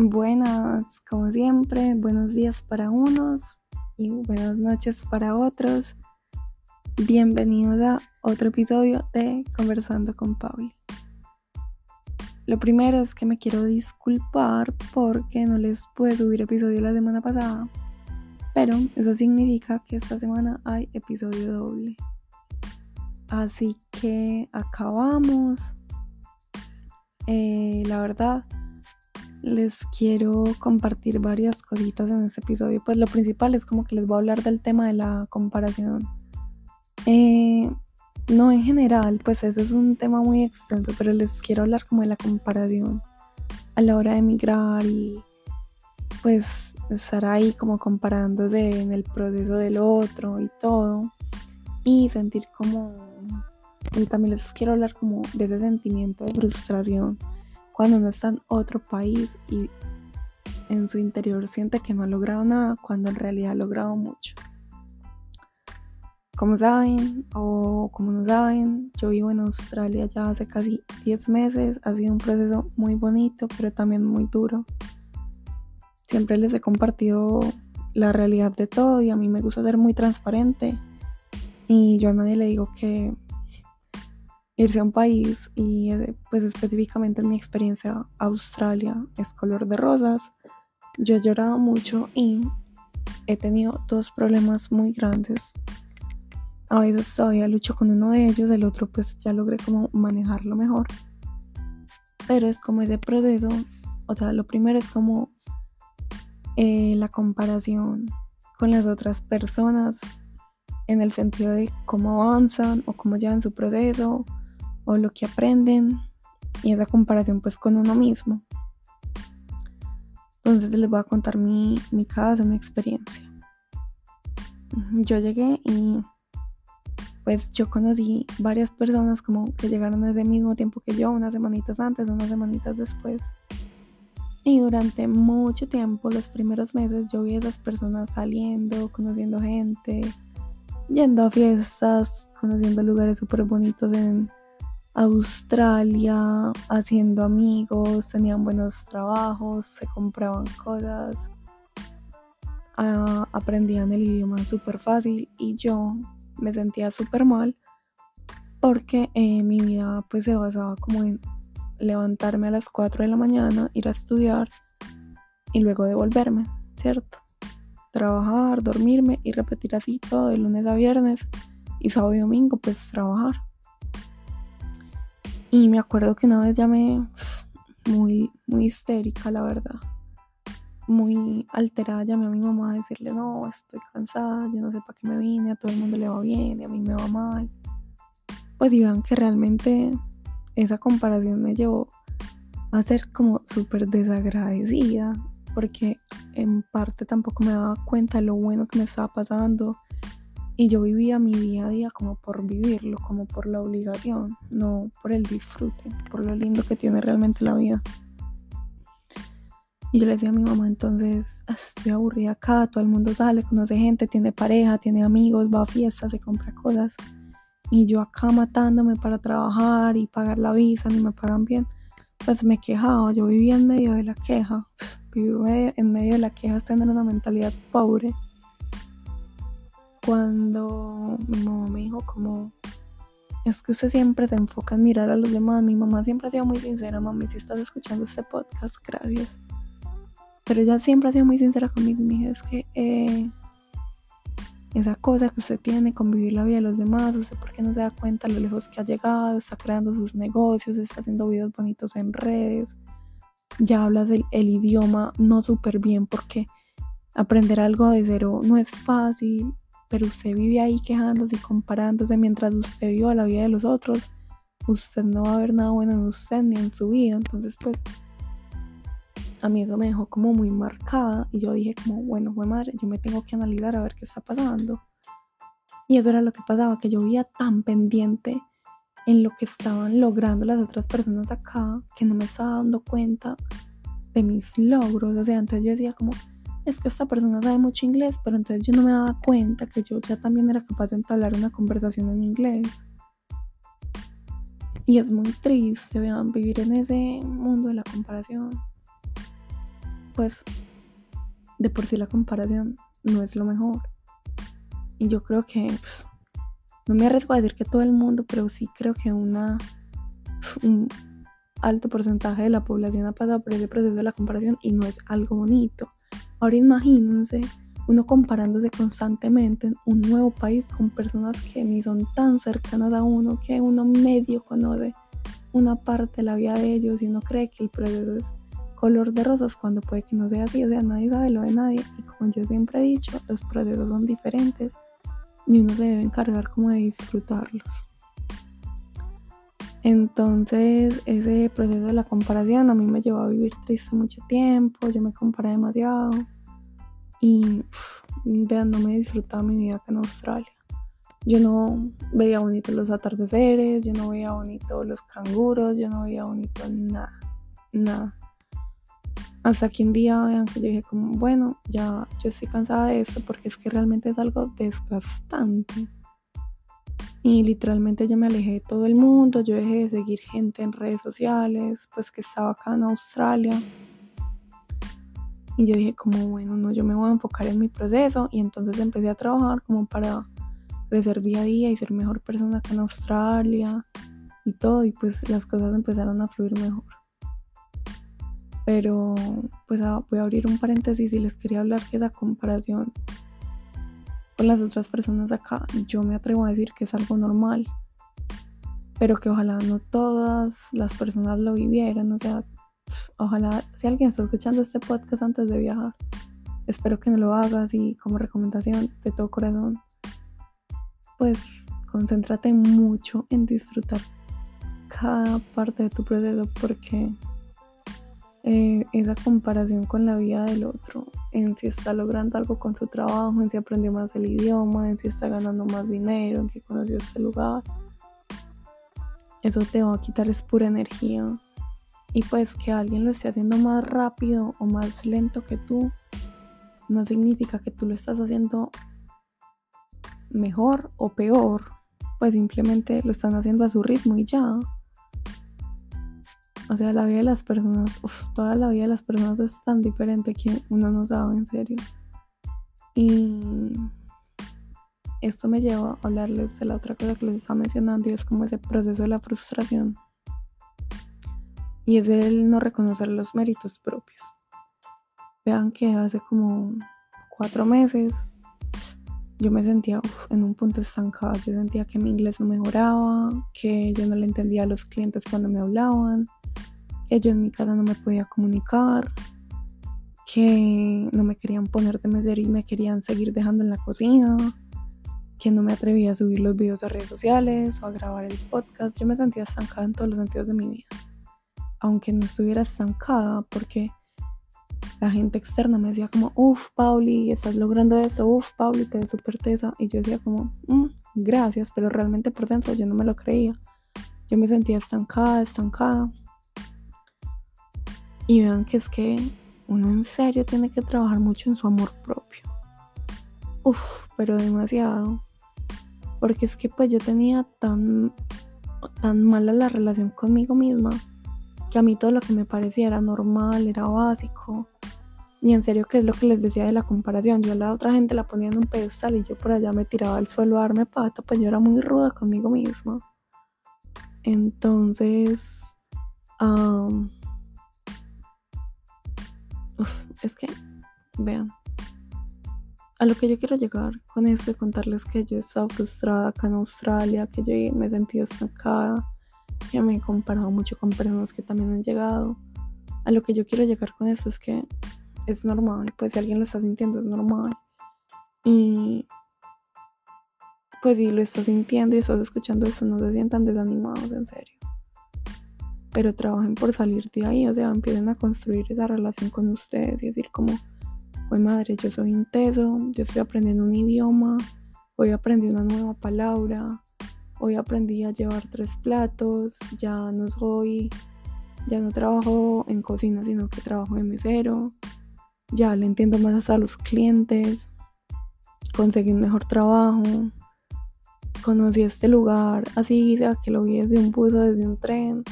Buenas, como siempre, buenos días para unos y buenas noches para otros. Bienvenidos a otro episodio de Conversando con Pauli. Lo primero es que me quiero disculpar porque no les pude subir episodio la semana pasada, pero eso significa que esta semana hay episodio doble. Así que acabamos. Eh, la verdad, les quiero compartir varias cositas en este episodio. Pues lo principal es como que les voy a hablar del tema de la comparación. Eh, no en general, pues ese es un tema muy extenso, pero les quiero hablar como de la comparación a la hora de emigrar y pues estar ahí como comparándose en el proceso del otro y todo y sentir como y también les quiero hablar como de ese sentimiento de frustración cuando uno está en otro país y en su interior siente que no ha logrado nada cuando en realidad ha logrado mucho. Como saben o como no saben, yo vivo en Australia ya hace casi 10 meses. Ha sido un proceso muy bonito, pero también muy duro. Siempre les he compartido la realidad de todo y a mí me gusta ser muy transparente. Y yo a nadie le digo que irse a un país y eh, pues específicamente en mi experiencia Australia es color de rosas. Yo he llorado mucho y he tenido dos problemas muy grandes. A veces todavía lucho con uno de ellos, el otro pues ya logré como manejarlo mejor. Pero es como ese proceso, o sea, lo primero es como eh, la comparación con las otras personas en el sentido de cómo avanzan o cómo llevan su proceso o lo que aprenden y esa comparación pues con uno mismo. Entonces les voy a contar mi, mi caso, mi experiencia. Yo llegué y pues yo conocí varias personas como que llegaron ese mismo tiempo que yo, unas semanitas antes, unas semanitas después. Y durante mucho tiempo, los primeros meses, yo vi a esas personas saliendo, conociendo gente, yendo a fiestas, conociendo lugares súper bonitos en, Australia haciendo amigos, tenían buenos trabajos, se compraban cosas, aprendían el idioma súper fácil y yo me sentía súper mal porque eh, mi vida pues se basaba como en levantarme a las 4 de la mañana, ir a estudiar y luego devolverme, ¿cierto? Trabajar, dormirme y repetir así todo de lunes a viernes y sábado y domingo pues trabajar. Y me acuerdo que una vez llamé muy, muy histérica, la verdad. Muy alterada, llamé a mi mamá a decirle, no, estoy cansada, yo no sé para qué me vine, a todo el mundo le va bien y a mí me va mal. Pues y vean que realmente esa comparación me llevó a ser como súper desagradecida, porque en parte tampoco me daba cuenta de lo bueno que me estaba pasando y yo vivía mi día a día como por vivirlo, como por la obligación, no por el disfrute, por lo lindo que tiene realmente la vida. Y yo le decía a mi mamá, entonces estoy aburrida acá, todo el mundo sale, conoce gente, tiene pareja, tiene amigos, va a fiestas, se compra cosas. Y yo acá matándome para trabajar y pagar la visa, ni me pagan bien. Pues me quejaba, yo vivía en medio de la queja. Vivir en medio de la queja es tener una mentalidad pobre cuando mi mamá me dijo como, es que usted siempre se enfoca en mirar a los demás, mi mamá siempre ha sido muy sincera, mami, si estás escuchando este podcast, gracias. Pero ella siempre ha sido muy sincera conmigo y me dijo, es que eh, esa cosa que usted tiene con vivir la vida de los demás, usted por qué no se da cuenta lo lejos que ha llegado, está creando sus negocios, está haciendo videos bonitos en redes, ya habla del el idioma no súper bien porque aprender algo de cero no es fácil, pero usted vive ahí quejándose y comparándose mientras usted vive la vida de los otros, usted no va a ver nada bueno en usted ni en su vida. Entonces, pues, a mí eso me dejó como muy marcada y yo dije como, bueno, fue madre, yo me tengo que analizar a ver qué está pasando. Y eso era lo que pasaba, que yo vivía tan pendiente en lo que estaban logrando las otras personas acá que no me estaba dando cuenta de mis logros. O sea, antes yo decía como, es que esta persona sabe mucho inglés, pero entonces yo no me daba cuenta que yo ya también era capaz de entablar una conversación en inglés. Y es muy triste, vivir en ese mundo de la comparación. pues de por sí la comparación no es lo mejor. Y yo creo que, pues, no me arriesgo a decir que todo el mundo, pero sí creo que una, un alto porcentaje de la población ha pasado por ese proceso de la comparación y no es algo bonito. Ahora imagínense uno comparándose constantemente en un nuevo país con personas que ni son tan cercanas a uno, que uno medio conoce una parte de la vida de ellos y uno cree que el proceso es color de rosas cuando puede que no sea así, o sea, nadie sabe lo de nadie y como yo siempre he dicho, los procesos son diferentes y uno se debe encargar como de disfrutarlos. Entonces ese proceso de la comparación a mí me llevó a vivir triste mucho tiempo, yo me comparé demasiado y vean, no me disfrutaba mi vida acá en Australia. Yo no veía bonito los atardeceres, yo no veía bonito los canguros, yo no veía bonito nada, nada. Hasta que un día vean que yo dije como, bueno, ya yo estoy cansada de esto porque es que realmente es algo desgastante. Y literalmente yo me alejé de todo el mundo, yo dejé de seguir gente en redes sociales, pues que estaba acá en Australia. Y yo dije como, bueno, no, yo me voy a enfocar en mi proceso y entonces empecé a trabajar como para crecer día a día y ser mejor persona acá en Australia y todo y pues las cosas empezaron a fluir mejor. Pero pues ah, voy a abrir un paréntesis y les quería hablar que esa comparación con las otras personas acá, yo me atrevo a decir que es algo normal. Pero que ojalá no todas las personas lo vivieran. O sea, ojalá si alguien está escuchando este podcast antes de viajar, espero que no lo hagas y como recomendación de todo corazón, pues concéntrate mucho en disfrutar cada parte de tu proceso porque eh, esa comparación con la vida del otro, en si está logrando algo con su trabajo, en si aprendió más el idioma, en si está ganando más dinero, en que conoció este lugar. Eso te va a quitar es pura energía. Y pues que alguien lo esté haciendo más rápido o más lento que tú, no significa que tú lo estás haciendo mejor o peor. Pues simplemente lo están haciendo a su ritmo y ya. O sea, la vida de las personas, toda la vida de las personas es tan diferente que uno no sabe en serio. Y esto me lleva a hablarles de la otra cosa que les estaba mencionando y es como ese proceso de la frustración. Y es el no reconocer los méritos propios. Vean que hace como cuatro meses yo me sentía en un punto estancado. Yo sentía que mi inglés no mejoraba, que yo no le entendía a los clientes cuando me hablaban, ellos en mi casa no me podía comunicar, que no me querían poner de mesero y me querían seguir dejando en la cocina, que no me atrevía a subir los videos a redes sociales o a grabar el podcast. Yo me sentía estancada en todos los sentidos de mi vida. Aunque no estuviera estancada porque la gente externa me decía como, uff, Pauli, estás logrando eso, uff, Pauli, te ves súper tesa. Y yo decía como, mm, gracias, pero realmente por dentro yo no me lo creía. Yo me sentía estancada, estancada. Y vean que es que uno en serio tiene que trabajar mucho en su amor propio. Uf, pero demasiado. Porque es que pues yo tenía tan, tan mala la relación conmigo misma que a mí todo lo que me parecía era normal, era básico. Y en serio, que es lo que les decía de la comparación? Yo a la otra gente la ponía en un pedestal y yo por allá me tiraba al suelo a darme pata, pues yo era muy ruda conmigo misma. Entonces, es que, vean, a lo que yo quiero llegar con eso y contarles que yo he estado frustrada acá en Australia, que yo me he sentido estancada, que me he comparado mucho con personas que también han llegado. A lo que yo quiero llegar con eso es que es normal, pues si alguien lo está sintiendo es normal. Y pues si lo estás sintiendo y estás escuchando eso, no se sientan desanimados, en serio pero trabajen por salir de ahí, o sea, empiecen a construir esa relación con ustedes y decir como, madre, yo soy un teso, yo estoy aprendiendo un idioma, hoy aprendí una nueva palabra, hoy aprendí a llevar tres platos, ya no soy, ya no trabajo en cocina, sino que trabajo en mesero, ya le entiendo más a los clientes, conseguí un mejor trabajo, conocí este lugar así, sea que lo vi desde un bus desde un tren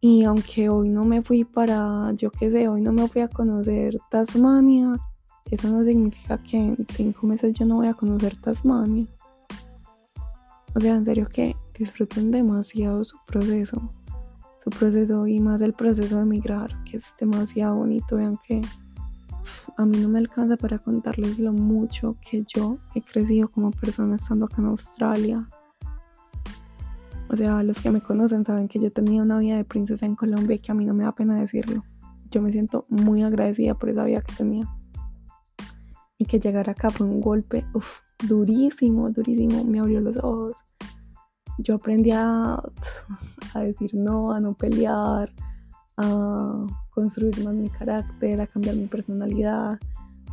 Y aunque hoy no me fui para, yo qué sé, hoy no me fui a conocer Tasmania, eso no significa que en cinco meses yo no voy a conocer Tasmania. O sea, en serio que disfruten demasiado su proceso. Su proceso y más el proceso de emigrar, que es demasiado bonito. Vean que a mí no me alcanza para contarles lo mucho que yo he crecido como persona estando acá en Australia. O sea, los que me conocen saben que yo tenía una vida de princesa en Colombia y que a mí no me da pena decirlo. Yo me siento muy agradecida por esa vida que tenía. Y que llegar acá fue un golpe durísimo, durísimo. Me abrió los ojos. Yo aprendí a, a decir no, a no pelear, a construir más mi carácter, a cambiar mi personalidad,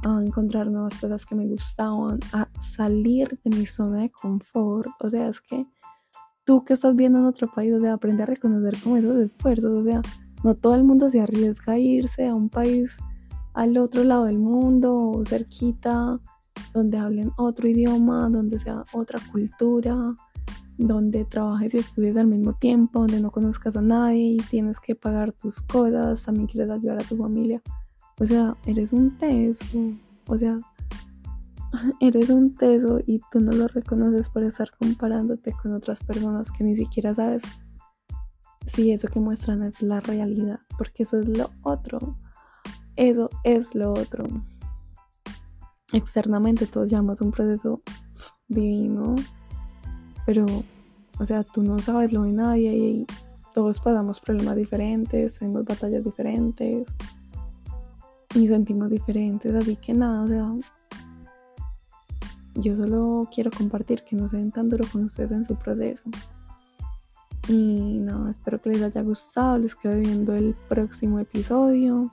a encontrar nuevas cosas que me gustaban, a salir de mi zona de confort. O sea, es que tú que estás viendo en otro país, o sea, aprende a reconocer como esos esfuerzos, o sea, no todo el mundo se arriesga a irse a un país al otro lado del mundo o cerquita, donde hablen otro idioma, donde sea otra cultura, donde trabajes y estudies al mismo tiempo, donde no conozcas a nadie y tienes que pagar tus cosas, también quieres ayudar a tu familia. O sea, eres un teso, o sea, eres un teso y tú no lo reconoces por estar comparándote con otras personas que ni siquiera sabes si eso que muestran es la realidad, porque eso es lo otro. Eso es lo otro. Externamente todos llamamos un proceso divino, pero, o sea, tú no sabes lo de nadie y todos pasamos problemas diferentes, tenemos batallas diferentes y sentimos diferentes, así que nada, o sea, yo solo quiero compartir que no se ven tan duro con ustedes en su proceso. Y nada, espero que les haya gustado, les quedo viendo el próximo episodio.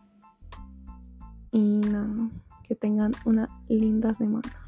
Y nada, que tengan una linda semana.